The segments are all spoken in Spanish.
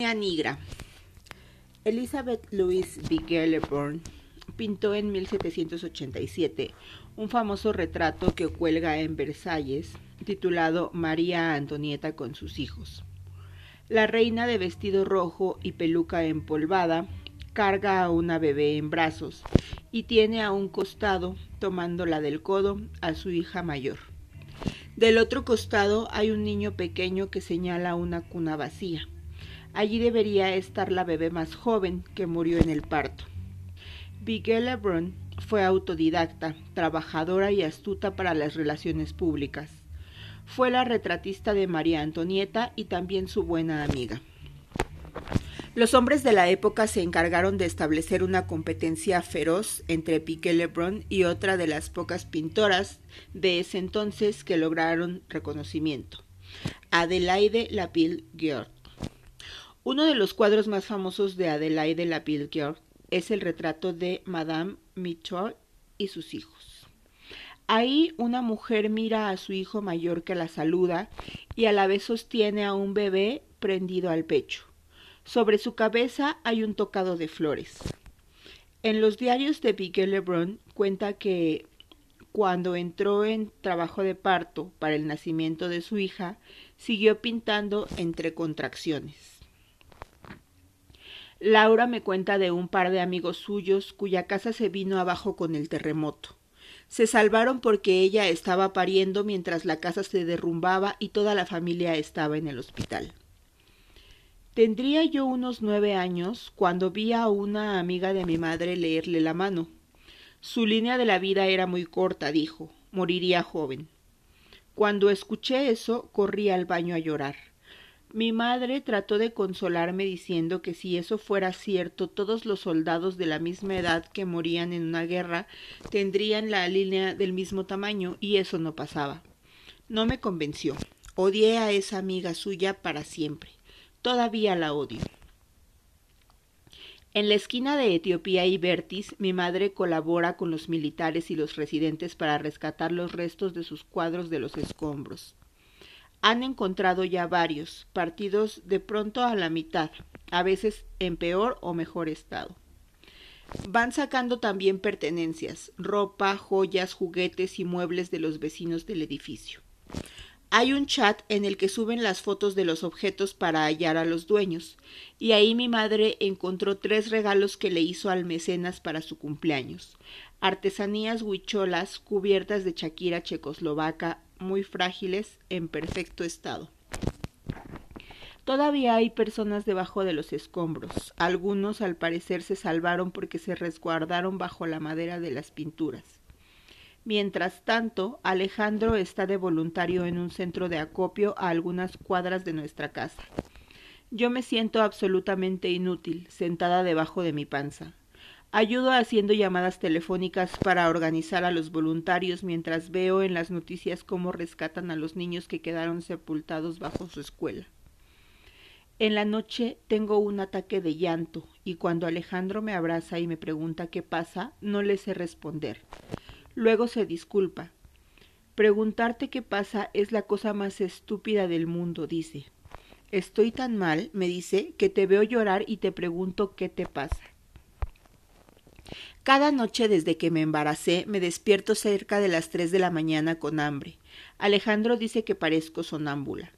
Nigra. Elizabeth Louise Gellerborn pintó en 1787 un famoso retrato que cuelga en Versalles, titulado María Antonieta con sus hijos. La reina de vestido rojo y peluca empolvada carga a una bebé en brazos y tiene a un costado, tomándola del codo, a su hija mayor. Del otro costado hay un niño pequeño que señala una cuna vacía. Allí debería estar la bebé más joven que murió en el parto. Bigel Lebrun fue autodidacta, trabajadora y astuta para las relaciones públicas. Fue la retratista de María Antonieta y también su buena amiga. Los hombres de la época se encargaron de establecer una competencia feroz entre Piquet Lebrun y otra de las pocas pintoras de ese entonces que lograron reconocimiento, Adelaide Lapille-Guiard. Uno de los cuadros más famosos de Adelaide Lapille-Guiard es el retrato de Madame Mitchell y sus hijos. Ahí una mujer mira a su hijo mayor que la saluda y a la vez sostiene a un bebé prendido al pecho. Sobre su cabeza hay un tocado de flores. En los diarios de Miguel Lebrun cuenta que cuando entró en trabajo de parto para el nacimiento de su hija, siguió pintando entre contracciones. Laura me cuenta de un par de amigos suyos cuya casa se vino abajo con el terremoto. Se salvaron porque ella estaba pariendo mientras la casa se derrumbaba y toda la familia estaba en el hospital. Tendría yo unos nueve años cuando vi a una amiga de mi madre leerle la mano. Su línea de la vida era muy corta, dijo. Moriría joven. Cuando escuché eso, corrí al baño a llorar. Mi madre trató de consolarme diciendo que si eso fuera cierto, todos los soldados de la misma edad que morían en una guerra tendrían la línea del mismo tamaño, y eso no pasaba. No me convenció. Odié a esa amiga suya para siempre. Todavía la odio. En la esquina de Etiopía y Vertis, mi madre colabora con los militares y los residentes para rescatar los restos de sus cuadros de los escombros. Han encontrado ya varios, partidos de pronto a la mitad, a veces en peor o mejor estado. Van sacando también pertenencias, ropa, joyas, juguetes y muebles de los vecinos del edificio. Hay un chat en el que suben las fotos de los objetos para hallar a los dueños, y ahí mi madre encontró tres regalos que le hizo al mecenas para su cumpleaños. Artesanías huicholas cubiertas de chaquira checoslovaca muy frágiles en perfecto estado. Todavía hay personas debajo de los escombros. Algunos al parecer se salvaron porque se resguardaron bajo la madera de las pinturas. Mientras tanto, Alejandro está de voluntario en un centro de acopio a algunas cuadras de nuestra casa. Yo me siento absolutamente inútil, sentada debajo de mi panza. Ayudo haciendo llamadas telefónicas para organizar a los voluntarios mientras veo en las noticias cómo rescatan a los niños que quedaron sepultados bajo su escuela. En la noche tengo un ataque de llanto y cuando Alejandro me abraza y me pregunta qué pasa, no le sé responder. Luego se disculpa. Preguntarte qué pasa es la cosa más estúpida del mundo, dice. Estoy tan mal, me dice, que te veo llorar y te pregunto qué te pasa. Cada noche desde que me embaracé me despierto cerca de las tres de la mañana con hambre. Alejandro dice que parezco sonámbula.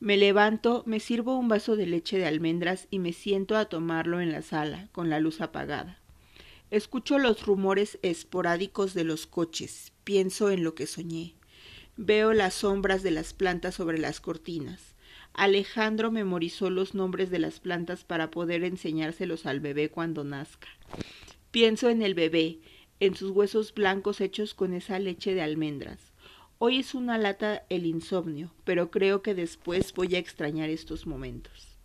Me levanto, me sirvo un vaso de leche de almendras y me siento a tomarlo en la sala, con la luz apagada. Escucho los rumores esporádicos de los coches, pienso en lo que soñé. Veo las sombras de las plantas sobre las cortinas. Alejandro memorizó los nombres de las plantas para poder enseñárselos al bebé cuando nazca. Pienso en el bebé, en sus huesos blancos hechos con esa leche de almendras. Hoy es una lata el insomnio, pero creo que después voy a extrañar estos momentos.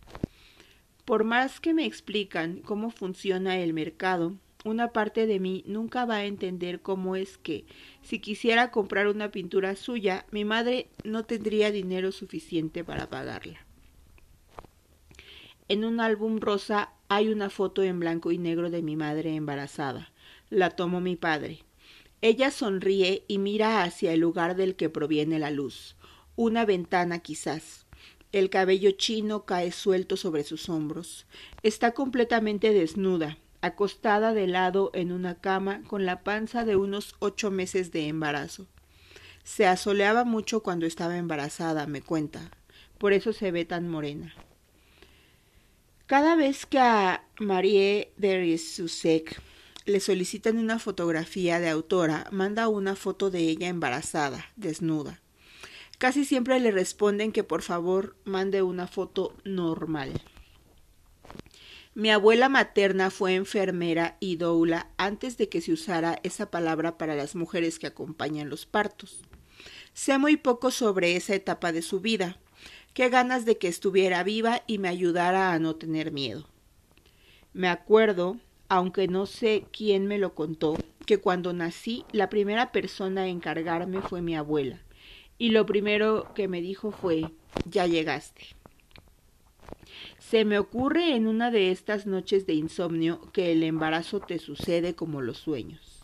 Por más que me explican cómo funciona el mercado, una parte de mí nunca va a entender cómo es que, si quisiera comprar una pintura suya, mi madre no tendría dinero suficiente para pagarla. En un álbum rosa hay una foto en blanco y negro de mi madre embarazada. La tomó mi padre. Ella sonríe y mira hacia el lugar del que proviene la luz, una ventana quizás. El cabello chino cae suelto sobre sus hombros. Está completamente desnuda, acostada de lado en una cama con la panza de unos ocho meses de embarazo. Se asoleaba mucho cuando estaba embarazada, me cuenta. Por eso se ve tan morena. Cada vez que a Marie de le solicitan una fotografía de autora, manda una foto de ella embarazada, desnuda. Casi siempre le responden que por favor mande una foto normal. Mi abuela materna fue enfermera y doula antes de que se usara esa palabra para las mujeres que acompañan los partos. Sé muy poco sobre esa etapa de su vida. Qué ganas de que estuviera viva y me ayudara a no tener miedo. Me acuerdo, aunque no sé quién me lo contó, que cuando nací la primera persona a encargarme fue mi abuela, y lo primero que me dijo fue ya llegaste. Se me ocurre en una de estas noches de insomnio que el embarazo te sucede como los sueños.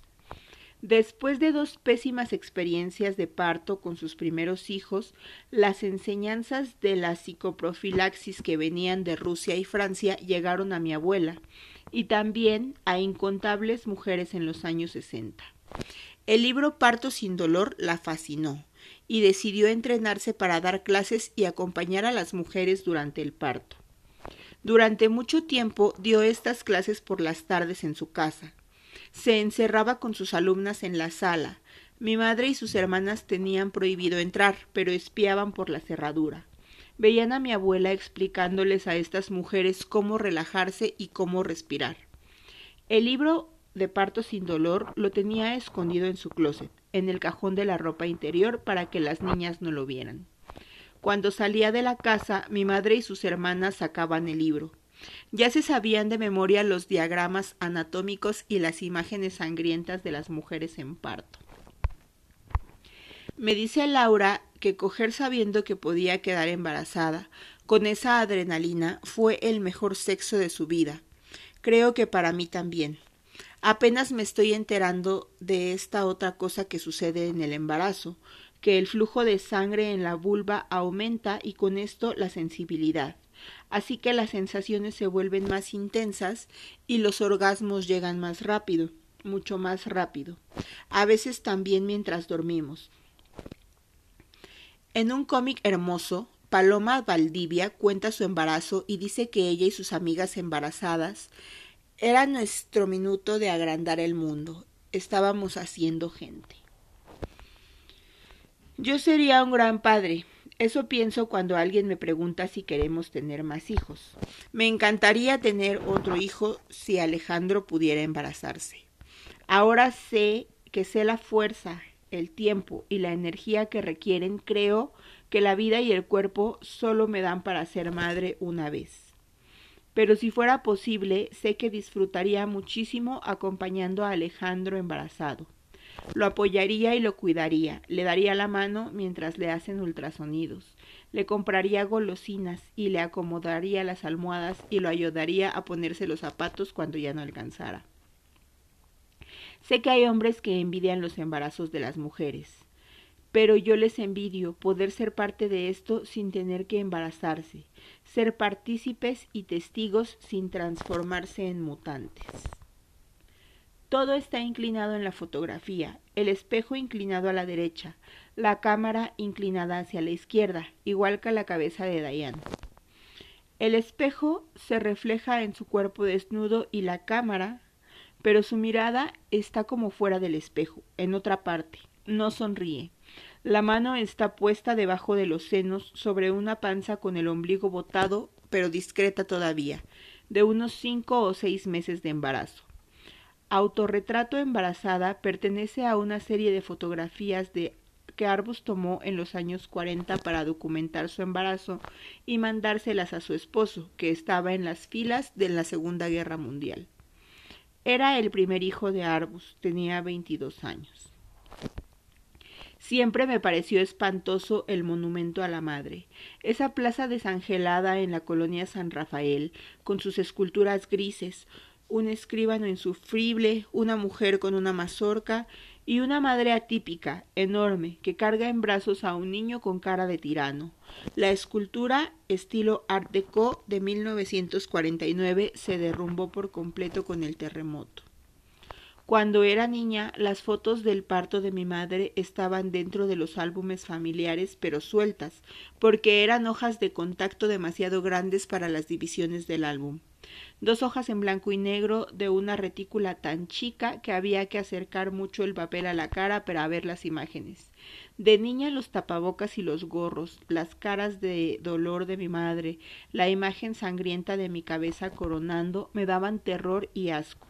Después de dos pésimas experiencias de parto con sus primeros hijos, las enseñanzas de la psicoprofilaxis que venían de Rusia y Francia llegaron a mi abuela y también a incontables mujeres en los años sesenta. El libro Parto sin dolor la fascinó y decidió entrenarse para dar clases y acompañar a las mujeres durante el parto. Durante mucho tiempo dio estas clases por las tardes en su casa. Se encerraba con sus alumnas en la sala. Mi madre y sus hermanas tenían prohibido entrar, pero espiaban por la cerradura. Veían a mi abuela explicándoles a estas mujeres cómo relajarse y cómo respirar. El libro de parto sin dolor lo tenía escondido en su closet, en el cajón de la ropa interior para que las niñas no lo vieran. Cuando salía de la casa, mi madre y sus hermanas sacaban el libro. Ya se sabían de memoria los diagramas anatómicos y las imágenes sangrientas de las mujeres en parto. Me dice Laura que coger sabiendo que podía quedar embarazada, con esa adrenalina, fue el mejor sexo de su vida. Creo que para mí también. Apenas me estoy enterando de esta otra cosa que sucede en el embarazo, que el flujo de sangre en la vulva aumenta y con esto la sensibilidad. Así que las sensaciones se vuelven más intensas y los orgasmos llegan más rápido, mucho más rápido. A veces también mientras dormimos. En un cómic hermoso, Paloma Valdivia cuenta su embarazo y dice que ella y sus amigas embarazadas era nuestro minuto de agrandar el mundo. Estábamos haciendo gente. Yo sería un gran padre. Eso pienso cuando alguien me pregunta si queremos tener más hijos. Me encantaría tener otro hijo si Alejandro pudiera embarazarse. Ahora sé que sé la fuerza, el tiempo y la energía que requieren, creo que la vida y el cuerpo solo me dan para ser madre una vez. Pero si fuera posible, sé que disfrutaría muchísimo acompañando a Alejandro embarazado. Lo apoyaría y lo cuidaría, le daría la mano mientras le hacen ultrasonidos, le compraría golosinas y le acomodaría las almohadas y lo ayudaría a ponerse los zapatos cuando ya no alcanzara. Sé que hay hombres que envidian los embarazos de las mujeres, pero yo les envidio poder ser parte de esto sin tener que embarazarse, ser partícipes y testigos sin transformarse en mutantes. Todo está inclinado en la fotografía, el espejo inclinado a la derecha, la cámara inclinada hacia la izquierda, igual que la cabeza de Diane. El espejo se refleja en su cuerpo desnudo y la cámara, pero su mirada está como fuera del espejo, en otra parte, no sonríe. La mano está puesta debajo de los senos sobre una panza con el ombligo botado, pero discreta todavía, de unos cinco o seis meses de embarazo. Autorretrato embarazada pertenece a una serie de fotografías de que Arbus tomó en los años 40 para documentar su embarazo y mandárselas a su esposo, que estaba en las filas de la Segunda Guerra Mundial. Era el primer hijo de Arbus, tenía 22 años. Siempre me pareció espantoso el monumento a la madre, esa plaza desangelada en la colonia San Rafael, con sus esculturas grises, un escribano insufrible, una mujer con una mazorca y una madre atípica, enorme, que carga en brazos a un niño con cara de tirano. La escultura estilo Art Deco de 1949 se derrumbó por completo con el terremoto. Cuando era niña, las fotos del parto de mi madre estaban dentro de los álbumes familiares, pero sueltas, porque eran hojas de contacto demasiado grandes para las divisiones del álbum. Dos hojas en blanco y negro de una retícula tan chica que había que acercar mucho el papel a la cara para ver las imágenes. De niña los tapabocas y los gorros, las caras de dolor de mi madre, la imagen sangrienta de mi cabeza coronando, me daban terror y asco.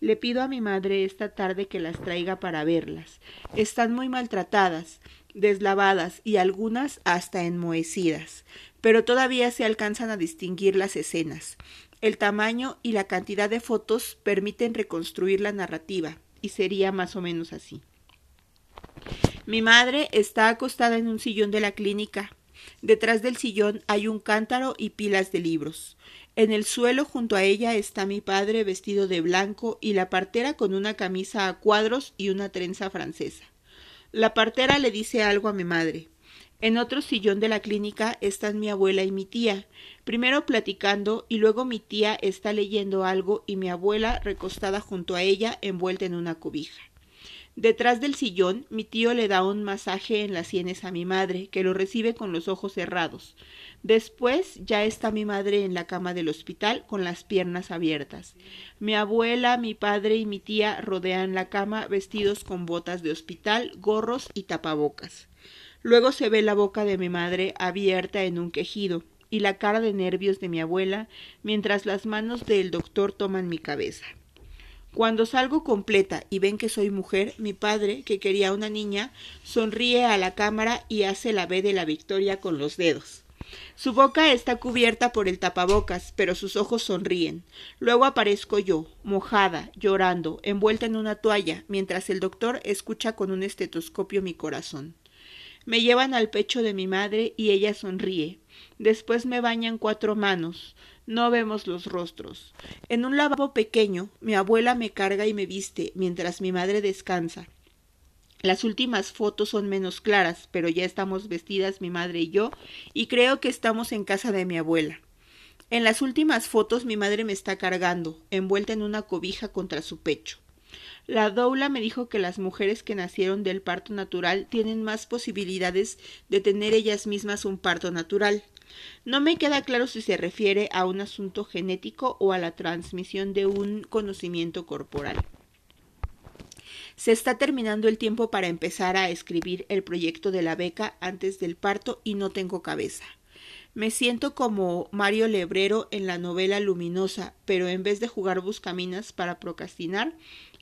Le pido a mi madre esta tarde que las traiga para verlas. Están muy maltratadas, deslavadas y algunas hasta enmohecidas, pero todavía se alcanzan a distinguir las escenas. El tamaño y la cantidad de fotos permiten reconstruir la narrativa, y sería más o menos así. Mi madre está acostada en un sillón de la clínica. Detrás del sillón hay un cántaro y pilas de libros. En el suelo junto a ella está mi padre vestido de blanco y la partera con una camisa a cuadros y una trenza francesa. La partera le dice algo a mi madre. En otro sillón de la clínica están mi abuela y mi tía, primero platicando y luego mi tía está leyendo algo y mi abuela recostada junto a ella envuelta en una cobija. Detrás del sillón, mi tío le da un masaje en las sienes a mi madre, que lo recibe con los ojos cerrados. Después ya está mi madre en la cama del hospital con las piernas abiertas. Mi abuela, mi padre y mi tía rodean la cama vestidos con botas de hospital, gorros y tapabocas. Luego se ve la boca de mi madre abierta en un quejido y la cara de nervios de mi abuela mientras las manos del doctor toman mi cabeza. Cuando salgo completa y ven que soy mujer, mi padre, que quería una niña, sonríe a la cámara y hace la B de la victoria con los dedos. Su boca está cubierta por el tapabocas, pero sus ojos sonríen. Luego aparezco yo, mojada, llorando, envuelta en una toalla, mientras el doctor escucha con un estetoscopio mi corazón. Me llevan al pecho de mi madre y ella sonríe. Después me bañan cuatro manos. No vemos los rostros. En un lavabo pequeño, mi abuela me carga y me viste, mientras mi madre descansa. Las últimas fotos son menos claras, pero ya estamos vestidas mi madre y yo, y creo que estamos en casa de mi abuela. En las últimas fotos mi madre me está cargando, envuelta en una cobija contra su pecho. La doula me dijo que las mujeres que nacieron del parto natural tienen más posibilidades de tener ellas mismas un parto natural. No me queda claro si se refiere a un asunto genético o a la transmisión de un conocimiento corporal. Se está terminando el tiempo para empezar a escribir el proyecto de la beca antes del parto y no tengo cabeza. Me siento como Mario Lebrero en la novela Luminosa, pero en vez de jugar buscaminas para procrastinar,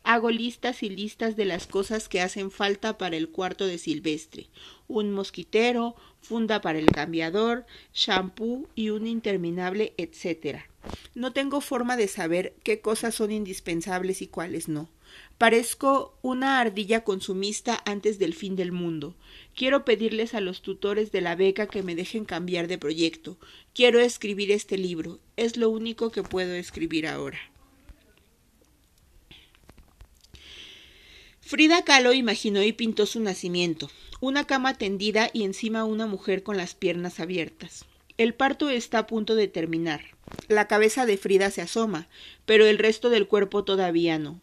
hago listas y listas de las cosas que hacen falta para el cuarto de Silvestre. Un mosquitero, funda para el cambiador, shampoo y un interminable etcétera. No tengo forma de saber qué cosas son indispensables y cuáles no. Parezco una ardilla consumista antes del fin del mundo. Quiero pedirles a los tutores de la beca que me dejen cambiar de proyecto. Quiero escribir este libro. Es lo único que puedo escribir ahora. Frida Kahlo imaginó y pintó su nacimiento, una cama tendida y encima una mujer con las piernas abiertas. El parto está a punto de terminar. La cabeza de Frida se asoma, pero el resto del cuerpo todavía no.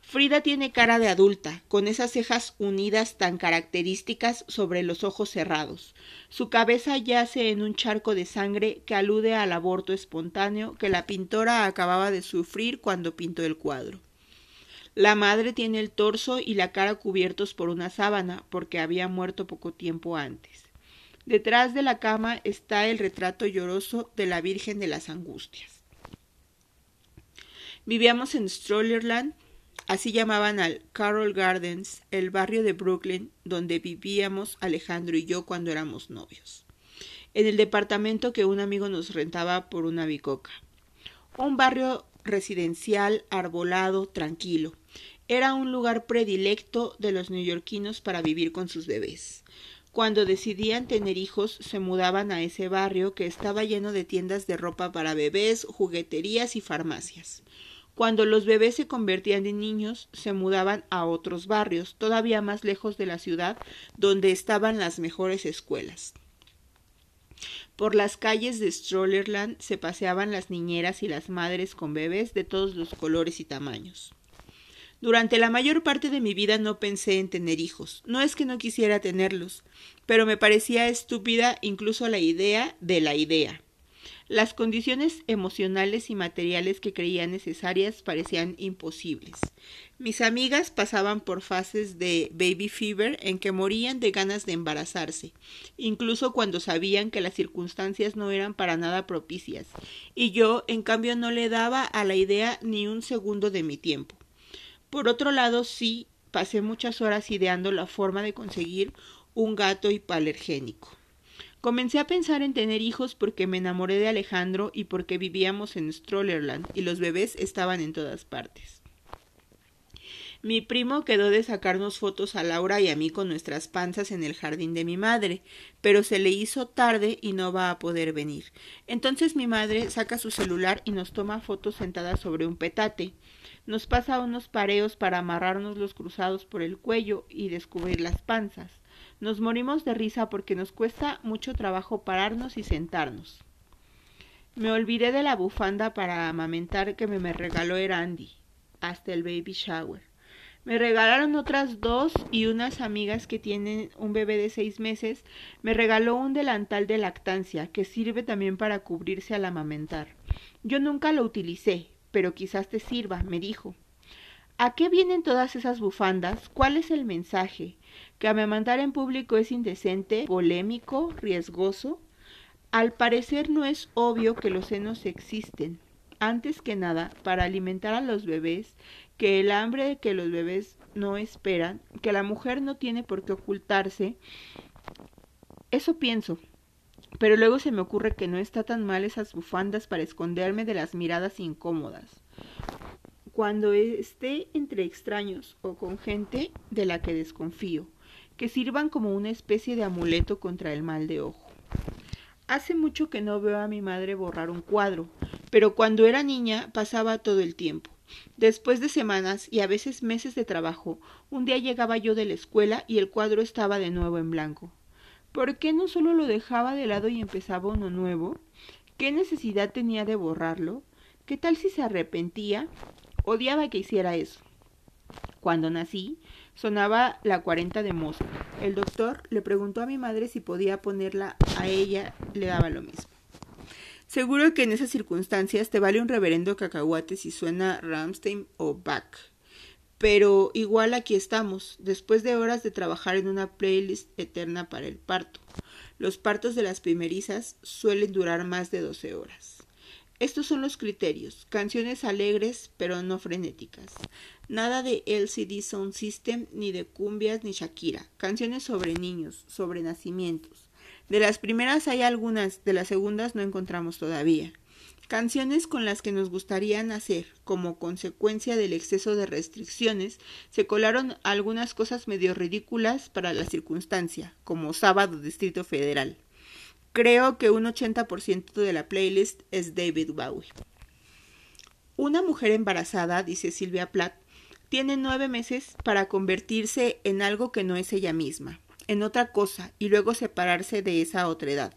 Frida tiene cara de adulta, con esas cejas unidas tan características sobre los ojos cerrados. Su cabeza yace en un charco de sangre que alude al aborto espontáneo que la pintora acababa de sufrir cuando pintó el cuadro. La madre tiene el torso y la cara cubiertos por una sábana, porque había muerto poco tiempo antes. Detrás de la cama está el retrato lloroso de la Virgen de las Angustias. Vivíamos en Strollerland, Así llamaban al Carroll Gardens, el barrio de Brooklyn donde vivíamos Alejandro y yo cuando éramos novios. En el departamento que un amigo nos rentaba por una bicoca. Un barrio residencial, arbolado, tranquilo. Era un lugar predilecto de los neoyorquinos para vivir con sus bebés. Cuando decidían tener hijos, se mudaban a ese barrio que estaba lleno de tiendas de ropa para bebés, jugueterías y farmacias. Cuando los bebés se convertían en niños, se mudaban a otros barrios, todavía más lejos de la ciudad, donde estaban las mejores escuelas. Por las calles de Strollerland se paseaban las niñeras y las madres con bebés de todos los colores y tamaños. Durante la mayor parte de mi vida no pensé en tener hijos. No es que no quisiera tenerlos, pero me parecía estúpida incluso la idea de la idea. Las condiciones emocionales y materiales que creía necesarias parecían imposibles. Mis amigas pasaban por fases de baby fever en que morían de ganas de embarazarse, incluso cuando sabían que las circunstancias no eran para nada propicias, y yo, en cambio, no le daba a la idea ni un segundo de mi tiempo. Por otro lado, sí, pasé muchas horas ideando la forma de conseguir un gato hipalergénico. Comencé a pensar en tener hijos porque me enamoré de Alejandro y porque vivíamos en Strollerland y los bebés estaban en todas partes. Mi primo quedó de sacarnos fotos a Laura y a mí con nuestras panzas en el jardín de mi madre, pero se le hizo tarde y no va a poder venir. Entonces mi madre saca su celular y nos toma fotos sentadas sobre un petate. Nos pasa unos pareos para amarrarnos los cruzados por el cuello y descubrir las panzas. Nos morimos de risa porque nos cuesta mucho trabajo pararnos y sentarnos. Me olvidé de la bufanda para amamentar que me, regaló Erandi hasta el baby shower. Me regalaron otras dos y unas amigas que tienen un bebé de seis meses me regaló un delantal de lactancia que sirve también para cubrirse al amamentar. Yo nunca lo utilicé, pero quizás te sirva, me dijo. ¿A qué vienen todas esas bufandas? ¿Cuál es el mensaje? ¿Que amamantar en público es indecente, polémico, riesgoso? Al parecer no es obvio que los senos existen. Antes que nada, para alimentar a los bebés, que el hambre que los bebés no esperan, que la mujer no tiene por qué ocultarse. Eso pienso. Pero luego se me ocurre que no está tan mal esas bufandas para esconderme de las miradas incómodas cuando esté entre extraños o con gente de la que desconfío, que sirvan como una especie de amuleto contra el mal de ojo. Hace mucho que no veo a mi madre borrar un cuadro, pero cuando era niña pasaba todo el tiempo. Después de semanas y a veces meses de trabajo, un día llegaba yo de la escuela y el cuadro estaba de nuevo en blanco. ¿Por qué no solo lo dejaba de lado y empezaba uno nuevo? ¿Qué necesidad tenía de borrarlo? ¿Qué tal si se arrepentía Odiaba que hiciera eso. Cuando nací, sonaba la cuarenta de Mozart. El doctor le preguntó a mi madre si podía ponerla a ella, le daba lo mismo. Seguro que en esas circunstancias te vale un reverendo cacahuate si suena Ramstein o Bach. Pero igual aquí estamos, después de horas de trabajar en una playlist eterna para el parto. Los partos de las primerizas suelen durar más de doce horas. Estos son los criterios. Canciones alegres pero no frenéticas. Nada de LCD Sound System, ni de cumbias, ni Shakira. Canciones sobre niños, sobre nacimientos. De las primeras hay algunas, de las segundas no encontramos todavía. Canciones con las que nos gustaría nacer, como consecuencia del exceso de restricciones, se colaron algunas cosas medio ridículas para la circunstancia, como Sábado Distrito Federal. Creo que un 80% de la playlist es David Bowie. Una mujer embarazada, dice Silvia Plath, tiene nueve meses para convertirse en algo que no es ella misma, en otra cosa, y luego separarse de esa otra edad,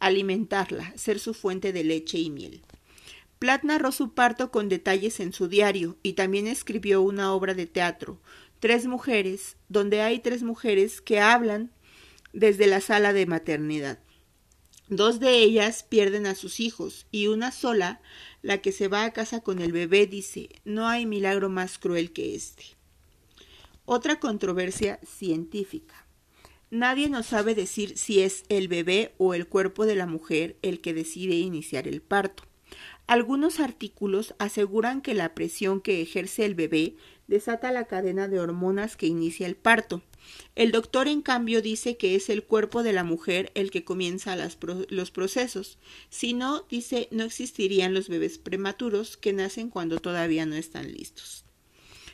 alimentarla, ser su fuente de leche y miel. Platt narró su parto con detalles en su diario y también escribió una obra de teatro, Tres mujeres, donde hay tres mujeres que hablan desde la sala de maternidad. Dos de ellas pierden a sus hijos y una sola, la que se va a casa con el bebé, dice, no hay milagro más cruel que este. Otra controversia científica. Nadie nos sabe decir si es el bebé o el cuerpo de la mujer el que decide iniciar el parto. Algunos artículos aseguran que la presión que ejerce el bebé desata la cadena de hormonas que inicia el parto. El doctor, en cambio, dice que es el cuerpo de la mujer el que comienza los procesos. Si no, dice, no existirían los bebés prematuros que nacen cuando todavía no están listos.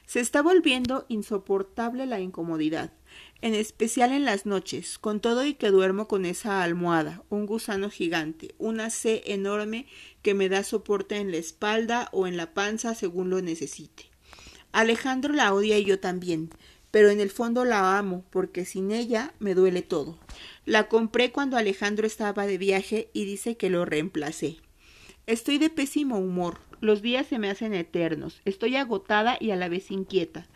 Se está volviendo insoportable la incomodidad. en especial en las noches, con todo y que duermo con esa almohada, un gusano gigante, una C enorme que me da soporte en la espalda o en la panza según lo necesite. Alejandro la odia y yo también, pero en el fondo la amo porque sin ella me duele todo. La compré cuando Alejandro estaba de viaje y dice que lo reemplacé. Estoy de pésimo humor, los días se me hacen eternos, estoy agotada y a la vez inquieta.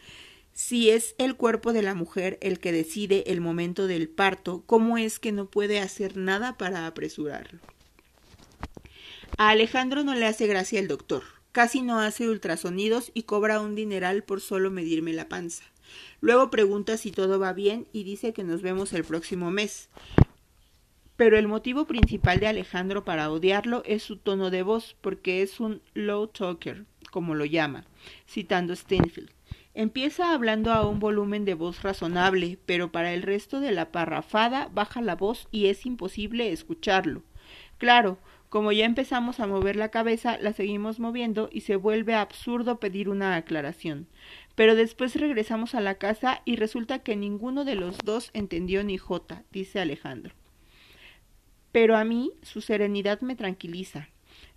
Si es el cuerpo de la mujer el que decide el momento del parto, ¿cómo es que no puede hacer nada para apresurarlo? A Alejandro no le hace gracia el doctor. Casi no hace ultrasonidos y cobra un dineral por solo medirme la panza. Luego pregunta si todo va bien y dice que nos vemos el próximo mes. Pero el motivo principal de Alejandro para odiarlo es su tono de voz, porque es un low talker, como lo llama, citando Steinfeld. Empieza hablando a un volumen de voz razonable, pero para el resto de la parrafada baja la voz y es imposible escucharlo. Claro, como ya empezamos a mover la cabeza, la seguimos moviendo y se vuelve absurdo pedir una aclaración. Pero después regresamos a la casa y resulta que ninguno de los dos entendió ni jota, dice Alejandro. Pero a mí su serenidad me tranquiliza.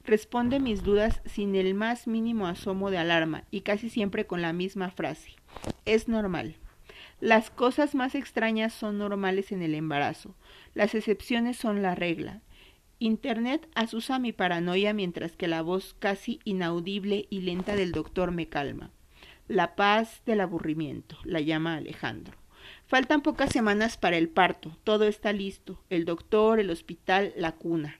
Responde mis dudas sin el más mínimo asomo de alarma y casi siempre con la misma frase. Es normal. Las cosas más extrañas son normales en el embarazo. Las excepciones son la regla. Internet asusa mi paranoia mientras que la voz casi inaudible y lenta del doctor me calma. La paz del aburrimiento, la llama Alejandro. Faltan pocas semanas para el parto, todo está listo, el doctor, el hospital, la cuna.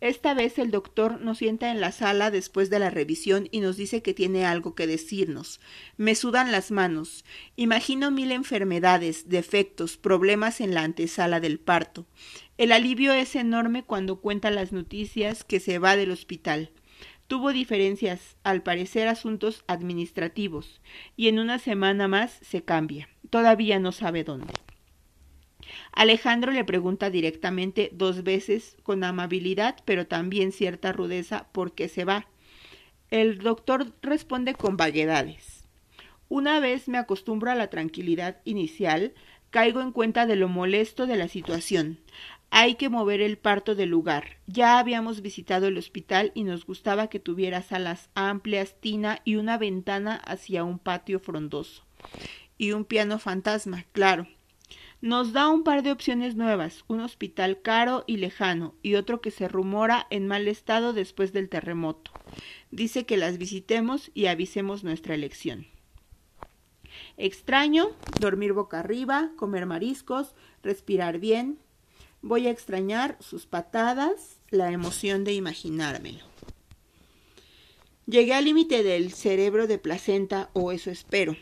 Esta vez el doctor nos sienta en la sala después de la revisión y nos dice que tiene algo que decirnos. Me sudan las manos. Imagino mil enfermedades, defectos, problemas en la antesala del parto. El alivio es enorme cuando cuenta las noticias que se va del hospital. Tuvo diferencias, al parecer asuntos administrativos, y en una semana más se cambia. Todavía no sabe dónde. Alejandro le pregunta directamente dos veces con amabilidad, pero también cierta rudeza, por qué se va. El doctor responde con vaguedades. Una vez me acostumbro a la tranquilidad inicial, caigo en cuenta de lo molesto de la situación. Hay que mover el parto del lugar. Ya habíamos visitado el hospital y nos gustaba que tuviera salas amplias, tina y una ventana hacia un patio frondoso. Y un piano fantasma, claro. Nos da un par de opciones nuevas, un hospital caro y lejano y otro que se rumora en mal estado después del terremoto. Dice que las visitemos y avisemos nuestra elección. Extraño dormir boca arriba, comer mariscos, respirar bien, Voy a extrañar sus patadas, la emoción de imaginármelo. Llegué al límite del cerebro de placenta, o eso espero.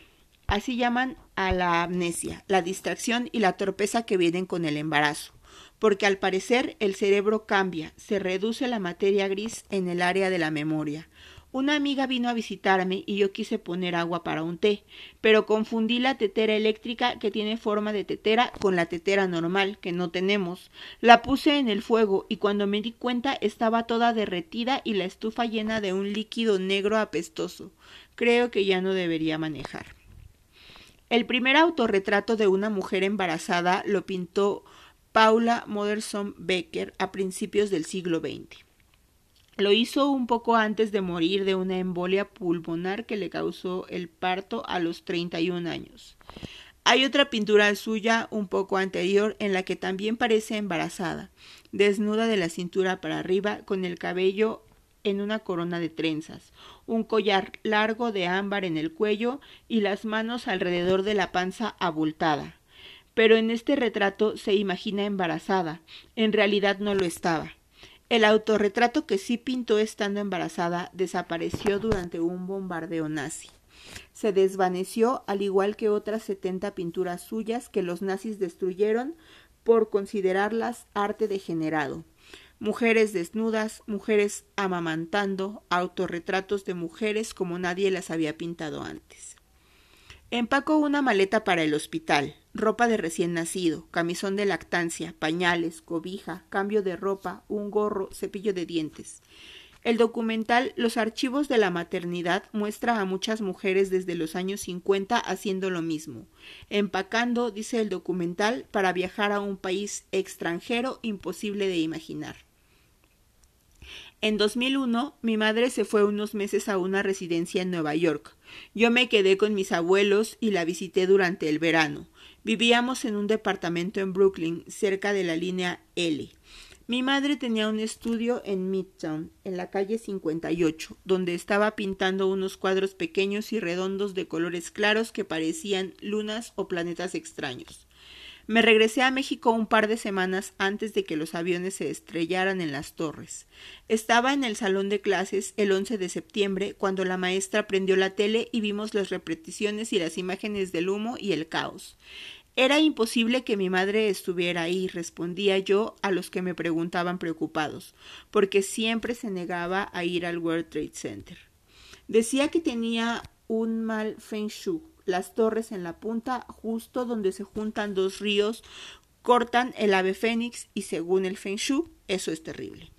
Así llaman a la amnesia, la distracción y la torpeza que vienen con el embarazo, porque al parecer el cerebro cambia, se reduce la materia gris en el área de la memoria, una amiga vino a visitarme y yo quise poner agua para un té, pero confundí la tetera eléctrica que tiene forma de tetera con la tetera normal que no tenemos. La puse en el fuego y cuando me di cuenta estaba toda derretida y la estufa llena de un líquido negro apestoso. Creo que ya no debería manejar. El primer autorretrato de una mujer embarazada lo pintó Paula Modersohn Becker a principios del siglo XX. Lo hizo un poco antes de morir de una embolia pulmonar que le causó el parto a los 31 años. Hay otra pintura suya un poco anterior en la que también parece embarazada, desnuda de la cintura para arriba, con el cabello en una corona de trenzas, un collar largo de ámbar en el cuello y las manos alrededor de la panza abultada. Pero en este retrato se imagina embarazada, en realidad no lo estaba. El autorretrato que sí pintó estando embarazada desapareció durante un bombardeo nazi. Se desvaneció al igual que otras setenta pinturas suyas que los nazis destruyeron por considerarlas arte degenerado. Mujeres desnudas, mujeres amamantando, autorretratos de mujeres como nadie las había pintado antes. Empaco una maleta para el hospital ropa de recién nacido, camisón de lactancia, pañales, cobija, cambio de ropa, un gorro, cepillo de dientes. El documental Los archivos de la maternidad muestra a muchas mujeres desde los años 50 haciendo lo mismo, empacando, dice el documental, para viajar a un país extranjero imposible de imaginar. En 2001, mi madre se fue unos meses a una residencia en Nueva York. Yo me quedé con mis abuelos y la visité durante el verano. Vivíamos en un departamento en Brooklyn, cerca de la línea L. Mi madre tenía un estudio en Midtown, en la calle 58, donde estaba pintando unos cuadros pequeños y redondos de colores claros que parecían lunas o planetas extraños. Me regresé a México un par de semanas antes de que los aviones se estrellaran en las torres. Estaba en el salón de clases el 11 de septiembre cuando la maestra prendió la tele y vimos las repeticiones y las imágenes del humo y el caos. Era imposible que mi madre estuviera ahí, respondía yo a los que me preguntaban preocupados, porque siempre se negaba a ir al World Trade Center. Decía que tenía un mal feng shui. Las torres en la punta, justo donde se juntan dos ríos, cortan el ave fénix y según el feng shui, eso es terrible.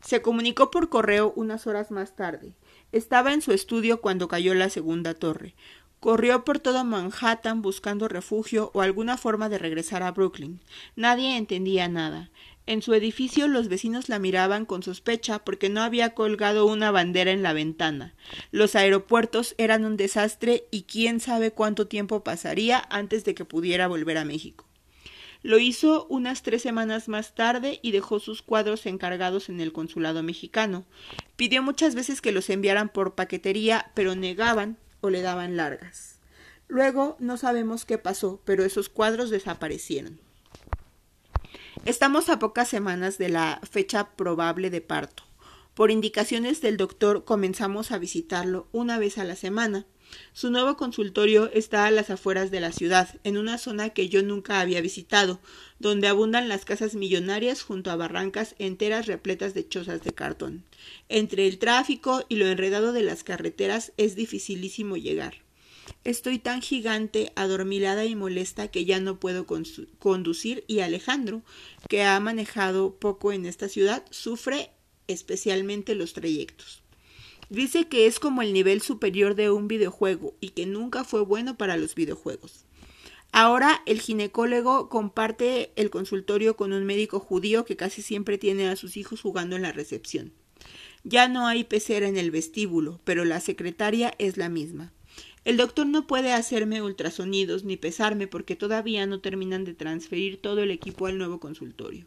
Se comunicó por correo unas horas más tarde. Estaba en su estudio cuando cayó la segunda torre. Corrió por todo Manhattan buscando refugio o alguna forma de regresar a Brooklyn. Nadie entendía nada. En su edificio los vecinos la miraban con sospecha porque no había colgado una bandera en la ventana. Los aeropuertos eran un desastre y quién sabe cuánto tiempo pasaría antes de que pudiera volver a México. Lo hizo unas tres semanas más tarde y dejó sus cuadros encargados en el consulado mexicano. Pidió muchas veces que los enviaran por paquetería, pero negaban o le daban largas. Luego no sabemos qué pasó, pero esos cuadros desaparecieron. Estamos a pocas semanas de la fecha probable de parto. Por indicaciones del doctor comenzamos a visitarlo una vez a la semana. Su nuevo consultorio está a las afueras de la ciudad, en una zona que yo nunca había visitado, donde abundan las casas millonarias junto a barrancas enteras repletas de chozas de cartón. Entre el tráfico y lo enredado de las carreteras es dificilísimo llegar. Estoy tan gigante, adormilada y molesta que ya no puedo conducir y Alejandro, que ha manejado poco en esta ciudad, sufre especialmente los trayectos. Dice que es como el nivel superior de un videojuego y que nunca fue bueno para los videojuegos. Ahora el ginecólogo comparte el consultorio con un médico judío que casi siempre tiene a sus hijos jugando en la recepción. Ya no hay pecera en el vestíbulo, pero la secretaria es la misma. El doctor no puede hacerme ultrasonidos ni pesarme porque todavía no terminan de transferir todo el equipo al nuevo consultorio.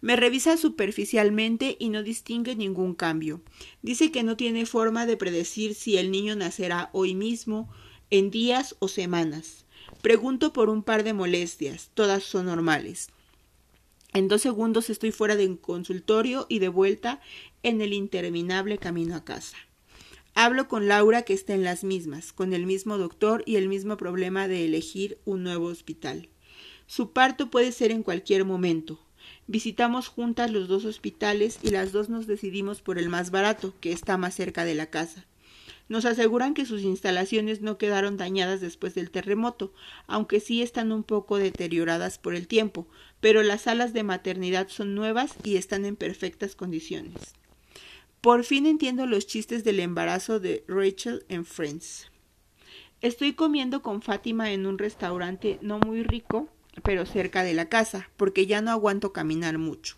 Me revisa superficialmente y no distingue ningún cambio. Dice que no tiene forma de predecir si el niño nacerá hoy mismo, en días o semanas. Pregunto por un par de molestias, todas son normales. En dos segundos estoy fuera del consultorio y de vuelta en el interminable camino a casa. Hablo con Laura que está en las mismas, con el mismo doctor y el mismo problema de elegir un nuevo hospital. Su parto puede ser en cualquier momento. Visitamos juntas los dos hospitales y las dos nos decidimos por el más barato, que está más cerca de la casa. Nos aseguran que sus instalaciones no quedaron dañadas después del terremoto, aunque sí están un poco deterioradas por el tiempo, pero las salas de maternidad son nuevas y están en perfectas condiciones. Por fin entiendo los chistes del embarazo de Rachel en Friends. Estoy comiendo con Fátima en un restaurante no muy rico pero cerca de la casa, porque ya no aguanto caminar mucho.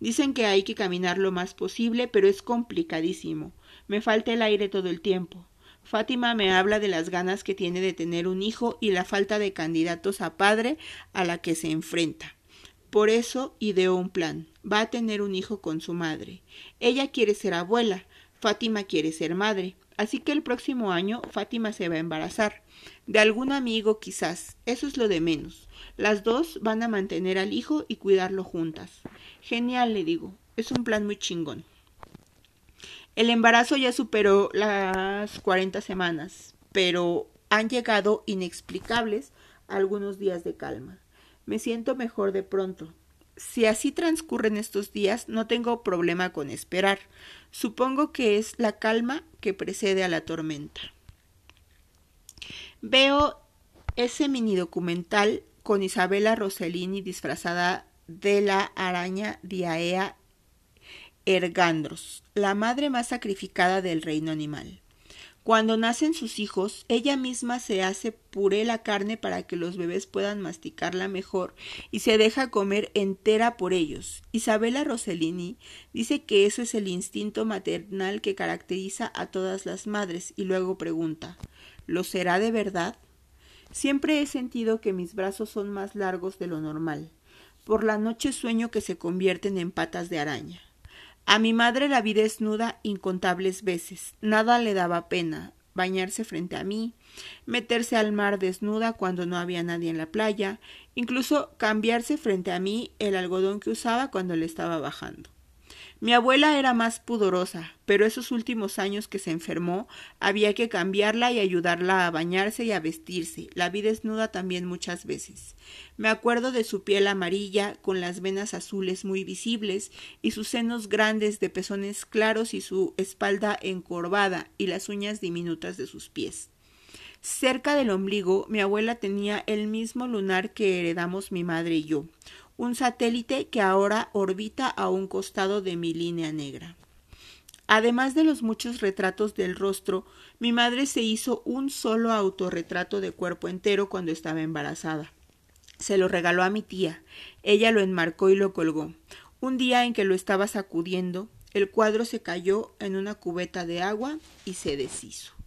Dicen que hay que caminar lo más posible, pero es complicadísimo. Me falta el aire todo el tiempo. Fátima me habla de las ganas que tiene de tener un hijo y la falta de candidatos a padre a la que se enfrenta. Por eso ideó un plan. Va a tener un hijo con su madre. Ella quiere ser abuela. Fátima quiere ser madre. Así que el próximo año Fátima se va a embarazar. De algún amigo quizás. Eso es lo de menos. Las dos van a mantener al hijo y cuidarlo juntas. Genial, le digo. Es un plan muy chingón. El embarazo ya superó las 40 semanas, pero han llegado inexplicables algunos días de calma. Me siento mejor de pronto. Si así transcurren estos días, no tengo problema con esperar. Supongo que es la calma que precede a la tormenta. Veo ese mini documental con Isabella Rossellini disfrazada de la araña Diaea Ergandros, la madre más sacrificada del reino animal. Cuando nacen sus hijos, ella misma se hace puré la carne para que los bebés puedan masticarla mejor y se deja comer entera por ellos. Isabela Rossellini dice que eso es el instinto maternal que caracteriza a todas las madres y luego pregunta ¿Lo será de verdad? Siempre he sentido que mis brazos son más largos de lo normal. Por la noche sueño que se convierten en patas de araña. A mi madre la vi desnuda incontables veces. Nada le daba pena. Bañarse frente a mí, meterse al mar desnuda cuando no había nadie en la playa, incluso cambiarse frente a mí el algodón que usaba cuando le estaba bajando. Mi abuela era más pudorosa, pero esos últimos años que se enfermó había que cambiarla y ayudarla a bañarse y a vestirse. La vi desnuda también muchas veces. Me acuerdo de su piel amarilla, con las venas azules muy visibles, y sus senos grandes de pezones claros y su espalda encorvada y las uñas diminutas de sus pies. Cerca del ombligo, mi abuela tenía el mismo lunar que heredamos mi madre y yo, un satélite que ahora orbita a un costado de mi línea negra. Además de los muchos retratos del rostro, mi madre se hizo un solo autorretrato de cuerpo entero cuando estaba embarazada. Se lo regaló a mi tía. Ella lo enmarcó y lo colgó. Un día en que lo estaba sacudiendo, el cuadro se cayó en una cubeta de agua y se deshizo.